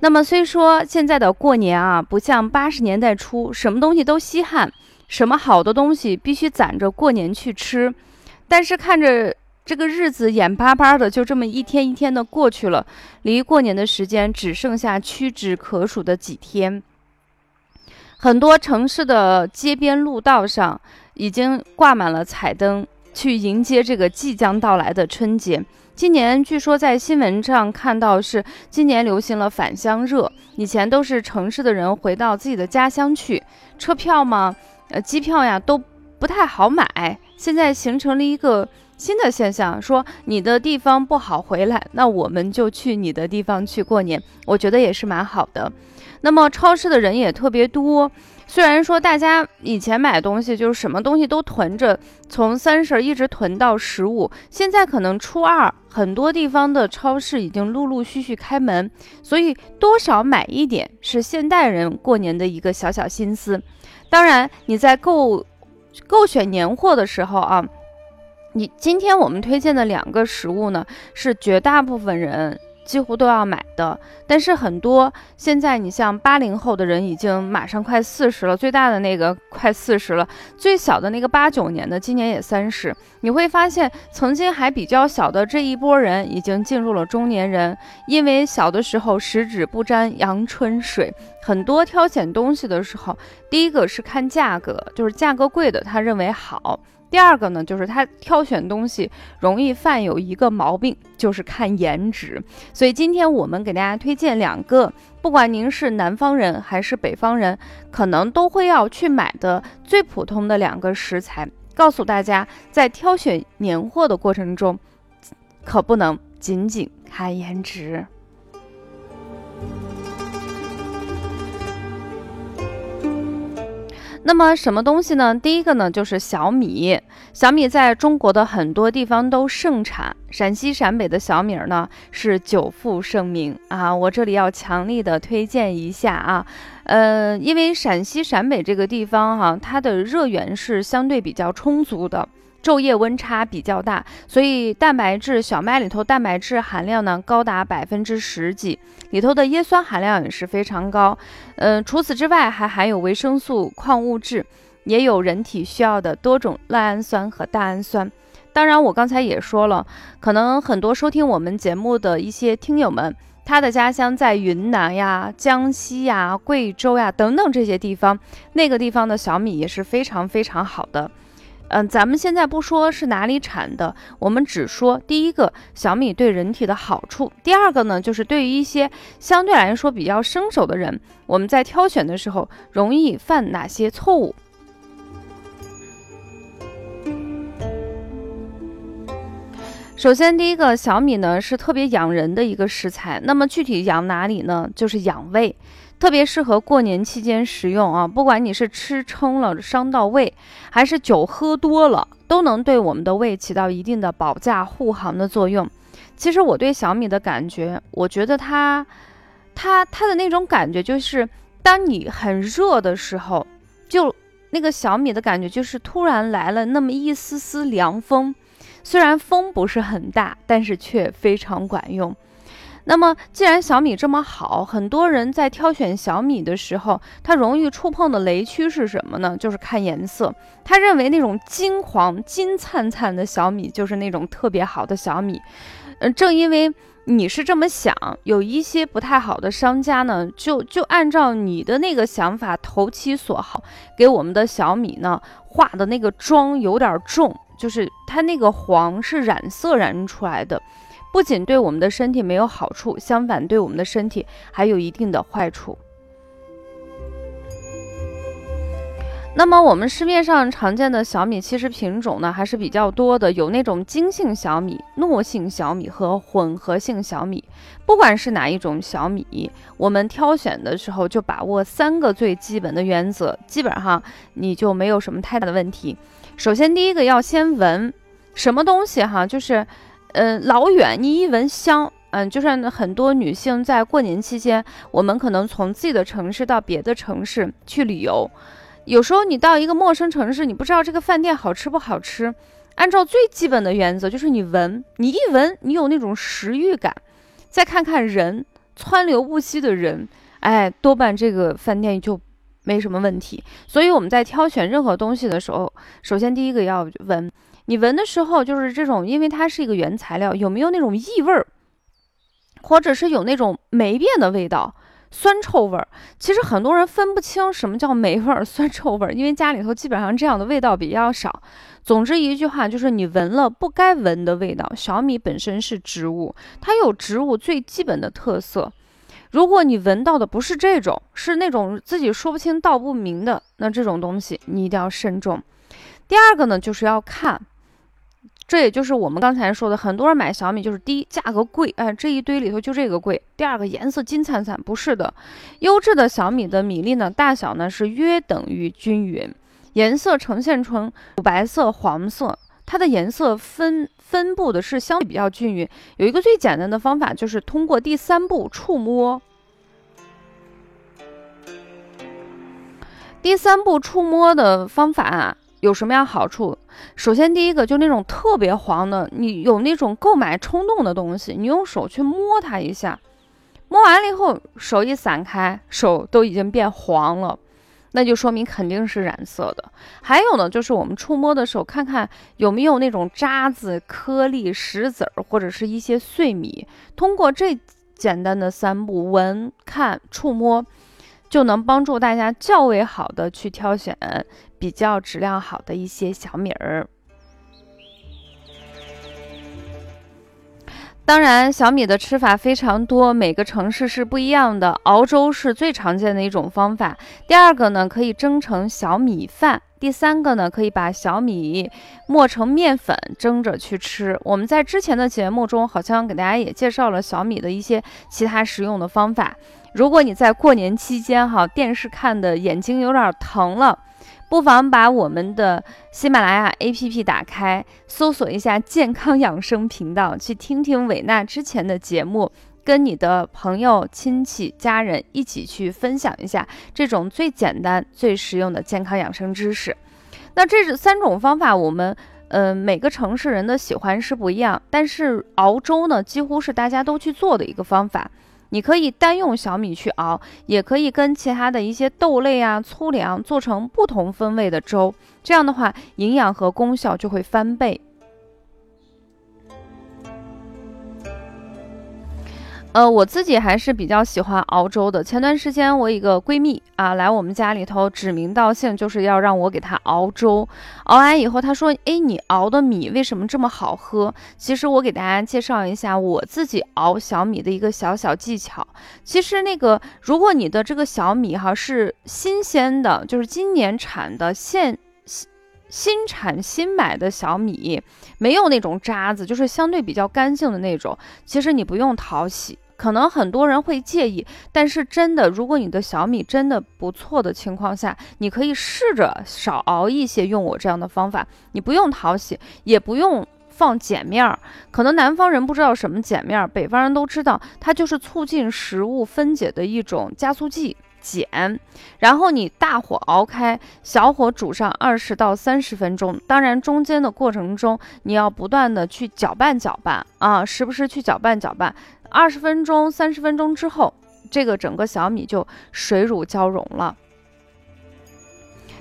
那么，虽说现在的过年啊，不像八十年代初，什么东西都稀罕，什么好的东西必须攒着过年去吃，但是看着。这个日子眼巴巴的就这么一天一天的过去了，离过年的时间只剩下屈指可数的几天。很多城市的街边路道上已经挂满了彩灯，去迎接这个即将到来的春节。今年据说在新闻上看到是今年流行了返乡热，以前都是城市的人回到自己的家乡去，车票嘛，呃，机票呀都不太好买，现在形成了一个。新的现象说你的地方不好回来，那我们就去你的地方去过年，我觉得也是蛮好的。那么超市的人也特别多，虽然说大家以前买东西就是什么东西都囤着，从三十一直囤到十五，现在可能初二很多地方的超市已经陆陆续续开门，所以多少买一点是现代人过年的一个小小心思。当然你在购购选年货的时候啊。你今天我们推荐的两个食物呢，是绝大部分人几乎都要买的。但是很多现在你像八零后的人已经马上快四十了，最大的那个快四十了，最小的那个八九年的今年也三十。你会发现，曾经还比较小的这一波人已经进入了中年人，因为小的时候十指不沾阳春水，很多挑选东西的时候，第一个是看价格，就是价格贵的他认为好。第二个呢，就是他挑选东西容易犯有一个毛病，就是看颜值。所以今天我们给大家推荐两个，不管您是南方人还是北方人，可能都会要去买的最普通的两个食材，告诉大家，在挑选年货的过程中，可不能仅仅看颜值。那么什么东西呢？第一个呢就是小米。小米在中国的很多地方都盛产，陕西陕北的小米呢是久负盛名啊。我这里要强力的推荐一下啊，呃，因为陕西陕北这个地方哈，它的热源是相对比较充足的。昼夜温差比较大，所以蛋白质小麦里头蛋白质含量呢高达百分之十几，里头的叶酸含量也是非常高。嗯，除此之外还含有维生素、矿物质，也有人体需要的多种赖氨酸和大氨酸。当然，我刚才也说了，可能很多收听我们节目的一些听友们，他的家乡在云南呀、江西呀、贵州呀等等这些地方，那个地方的小米也是非常非常好的。嗯，咱们现在不说是哪里产的，我们只说第一个小米对人体的好处。第二个呢，就是对于一些相对来说比较生手的人，我们在挑选的时候容易犯哪些错误？首先，第一个小米呢是特别养人的一个食材，那么具体养哪里呢？就是养胃。特别适合过年期间食用啊！不管你是吃撑了伤到胃，还是酒喝多了，都能对我们的胃起到一定的保驾护航的作用。其实我对小米的感觉，我觉得它，它它的那种感觉就是，当你很热的时候，就那个小米的感觉就是突然来了那么一丝丝凉风，虽然风不是很大，但是却非常管用。那么，既然小米这么好，很多人在挑选小米的时候，他容易触碰的雷区是什么呢？就是看颜色。他认为那种金黄、金灿灿的小米就是那种特别好的小米。嗯，正因为你是这么想，有一些不太好的商家呢，就就按照你的那个想法投其所好，给我们的小米呢画的那个妆有点重，就是它那个黄是染色染出来的。不仅对我们的身体没有好处，相反对我们的身体还有一定的坏处。那么我们市面上常见的小米，其实品种呢还是比较多的，有那种精性小米、糯性小米和混合性小米。不管是哪一种小米，我们挑选的时候就把握三个最基本的原则，基本上你就没有什么太大的问题。首先，第一个要先闻什么东西哈，就是，嗯，老远你一闻香，嗯，就是很多女性在过年期间，我们可能从自己的城市到别的城市去旅游。有时候你到一个陌生城市，你不知道这个饭店好吃不好吃。按照最基本的原则，就是你闻，你一闻，你有那种食欲感，再看看人，川流不息的人，哎，多半这个饭店就没什么问题。所以我们在挑选任何东西的时候，首先第一个要闻。你闻的时候，就是这种，因为它是一个原材料，有没有那种异味儿，或者是有那种霉变的味道。酸臭味儿，其实很多人分不清什么叫霉味儿、酸臭味儿，因为家里头基本上这样的味道比较少。总之一句话就是，你闻了不该闻的味道。小米本身是植物，它有植物最基本的特色。如果你闻到的不是这种，是那种自己说不清道不明的，那这种东西你一定要慎重。第二个呢，就是要看。这也就是我们刚才说的，很多人买小米就是第一价格贵，哎，这一堆里头就这个贵。第二个颜色金灿灿，不是的，优质的小米的米粒呢，大小呢是约等于均匀，颜色呈现成乳白色、黄色，它的颜色分分布的是相对比较均匀。有一个最简单的方法，就是通过第三步触摸。第三步触摸的方法。有什么样好处？首先，第一个就那种特别黄的，你有那种购买冲动的东西，你用手去摸它一下，摸完了以后，手一散开，手都已经变黄了，那就说明肯定是染色的。还有呢，就是我们触摸的时候，看看有没有那种渣子、颗粒、石子儿或者是一些碎米。通过这简单的三步，闻、看、触摸。就能帮助大家较为好的去挑选比较质量好的一些小米儿。当然，小米的吃法非常多，每个城市是不一样的。熬粥是最常见的一种方法。第二个呢，可以蒸成小米饭。第三个呢，可以把小米磨成面粉蒸着去吃。我们在之前的节目中好像给大家也介绍了小米的一些其他食用的方法。如果你在过年期间哈电视看的眼睛有点疼了，不妨把我们的喜马拉雅 APP 打开，搜索一下健康养生频道，去听听伟娜之前的节目，跟你的朋友、亲戚、家人一起去分享一下这种最简单、最实用的健康养生知识。那这三种方法，我们嗯每个城市人的喜欢是不一样，但是熬粥呢，几乎是大家都去做的一个方法。你可以单用小米去熬，也可以跟其他的一些豆类啊、粗粮做成不同风味的粥，这样的话营养和功效就会翻倍。呃，我自己还是比较喜欢熬粥的。前段时间我一个闺蜜啊来我们家里头，指名道姓就是要让我给她熬粥。熬完以后，她说：“哎，你熬的米为什么这么好喝？”其实我给大家介绍一下我自己熬小米的一个小小技巧。其实那个，如果你的这个小米哈是新鲜的，就是今年产的现新新产新买的小米，没有那种渣子，就是相对比较干净的那种，其实你不用淘洗。可能很多人会介意，但是真的，如果你的小米真的不错的情况下，你可以试着少熬一些，用我这样的方法，你不用淘洗，也不用放碱面儿。可能南方人不知道什么碱面儿，北方人都知道，它就是促进食物分解的一种加速剂。碱，然后你大火熬开，小火煮上二十到三十分钟。当然，中间的过程中你要不断的去搅拌搅拌啊，时不时去搅拌搅拌。二十分钟、三十分钟之后，这个整个小米就水乳交融了。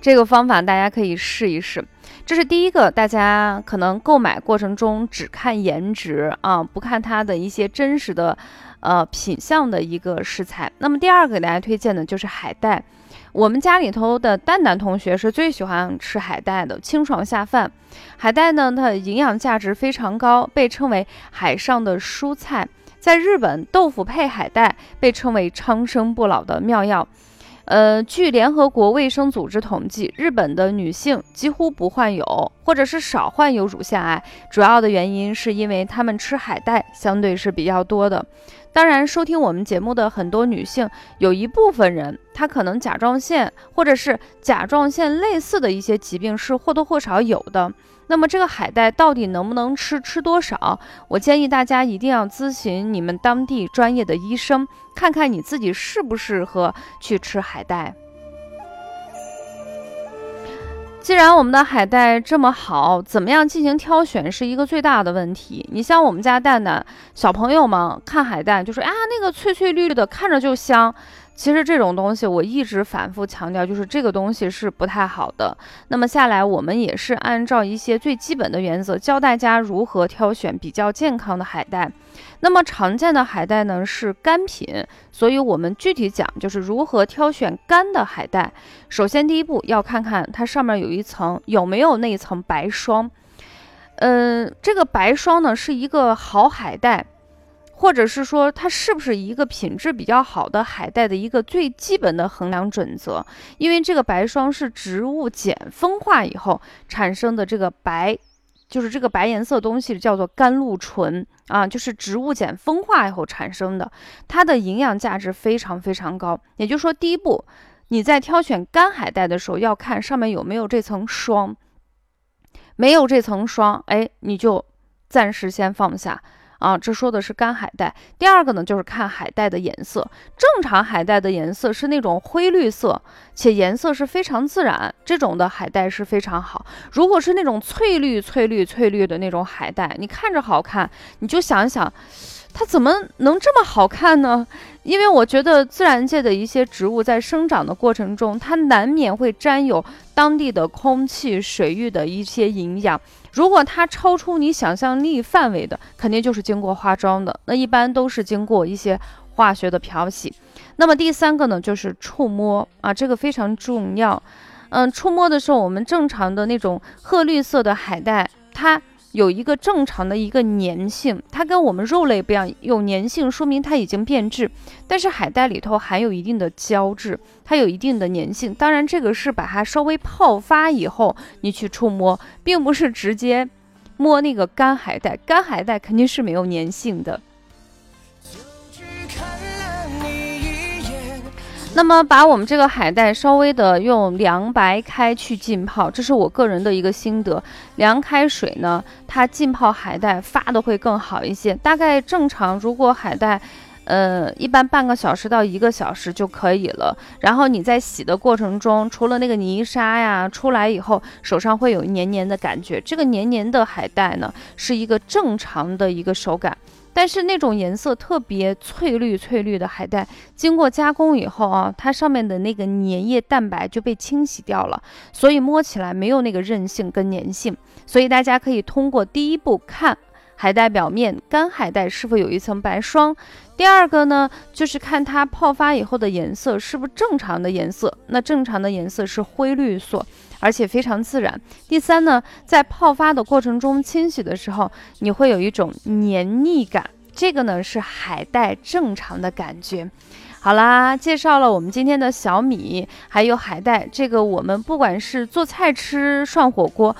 这个方法大家可以试一试。这是第一个，大家可能购买过程中只看颜值啊，不看它的一些真实的。呃，品相的一个食材。那么第二个给大家推荐的就是海带。我们家里头的蛋蛋同学是最喜欢吃海带的，清爽下饭。海带呢，它的营养价值非常高，被称为海上的蔬菜。在日本，豆腐配海带被称为长生不老的妙药。呃，据联合国卫生组织统计，日本的女性几乎不患有，或者是少患有乳腺癌，主要的原因是因为她们吃海带相对是比较多的。当然，收听我们节目的很多女性，有一部分人她可能甲状腺或者是甲状腺类似的一些疾病是或多或少有的。那么这个海带到底能不能吃？吃多少？我建议大家一定要咨询你们当地专业的医生，看看你自己适不适合去吃海带。既然我们的海带这么好，怎么样进行挑选是一个最大的问题。你像我们家蛋蛋小朋友们看海带就说啊，那个翠翠绿绿的，看着就香。其实这种东西我一直反复强调，就是这个东西是不太好的。那么下来，我们也是按照一些最基本的原则，教大家如何挑选比较健康的海带。那么常见的海带呢是干品，所以我们具体讲就是如何挑选干的海带。首先第一步要看看它上面有一层有没有那一层白霜。嗯，这个白霜呢是一个好海带。或者是说它是不是一个品质比较好的海带的一个最基本的衡量准则？因为这个白霜是植物碱风化以后产生的这个白，就是这个白颜色东西叫做甘露醇啊，就是植物碱风化以后产生的，它的营养价值非常非常高。也就是说，第一步你在挑选干海带的时候要看上面有没有这层霜，没有这层霜，哎，你就暂时先放下。啊，这说的是干海带。第二个呢，就是看海带的颜色。正常海带的颜色是那种灰绿色，且颜色是非常自然，这种的海带是非常好。如果是那种翠绿、翠绿、翠绿的那种海带，你看着好看，你就想想。它怎么能这么好看呢？因为我觉得自然界的一些植物在生长的过程中，它难免会沾有当地的空气、水域的一些营养。如果它超出你想象力范围的，肯定就是经过化妆的。那一般都是经过一些化学的漂洗。那么第三个呢，就是触摸啊，这个非常重要。嗯，触摸的时候，我们正常的那种褐绿色的海带，它。有一个正常的一个粘性，它跟我们肉类不一样，有粘性说明它已经变质。但是海带里头含有一定的胶质，它有一定的粘性。当然，这个是把它稍微泡发以后你去触摸，并不是直接摸那个干海带，干海带肯定是没有粘性的。那么把我们这个海带稍微的用凉白开去浸泡，这是我个人的一个心得。凉开水呢，它浸泡海带发的会更好一些。大概正常，如果海带，呃，一般半个小时到一个小时就可以了。然后你在洗的过程中，除了那个泥沙呀出来以后，手上会有黏黏的感觉。这个黏黏的海带呢，是一个正常的一个手感。但是那种颜色特别翠绿翠绿的海带，经过加工以后啊，它上面的那个粘液蛋白就被清洗掉了，所以摸起来没有那个韧性跟粘性。所以大家可以通过第一步看海带表面干海带是否有一层白霜，第二个呢就是看它泡发以后的颜色是不是正常的颜色，那正常的颜色是灰绿色。而且非常自然。第三呢，在泡发的过程中清洗的时候，你会有一种黏腻感，这个呢是海带正常的感觉。好啦，介绍了我们今天的小米，还有海带，这个我们不管是做菜吃、涮火锅，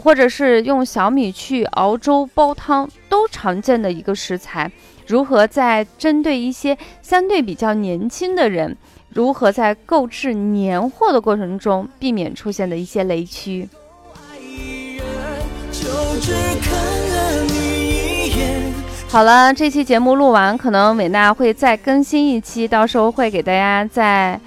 或者是用小米去熬粥、煲汤，都常见的一个食材。如何在针对一些相对比较年轻的人？如何在购置年货的过程中避免出现的一些雷区？好了，这期节目录完，可能伟娜会再更新一期，到时候会给大家再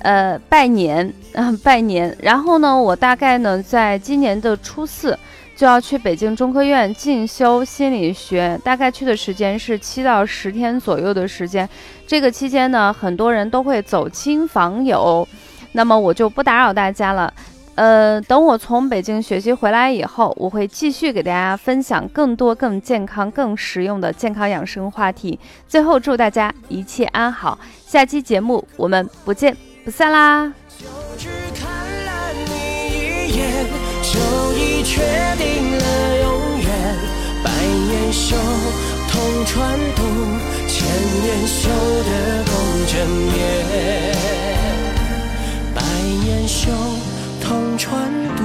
呃拜年，嗯拜年。然后呢，我大概呢在今年的初四。就要去北京中科院进修心理学，大概去的时间是七到十天左右的时间。这个期间呢，很多人都会走亲访友，那么我就不打扰大家了。呃，等我从北京学习回来以后，我会继续给大家分享更多更健康、更实用的健康养生话题。最后祝大家一切安好，下期节目我们不见不散啦，就只看了你一眼，就已确定了永远。百年修同船渡，千年修得共枕眠。百年修同船渡，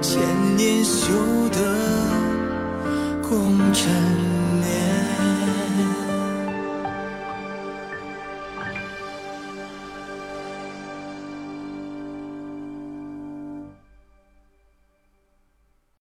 千年修得共枕眠。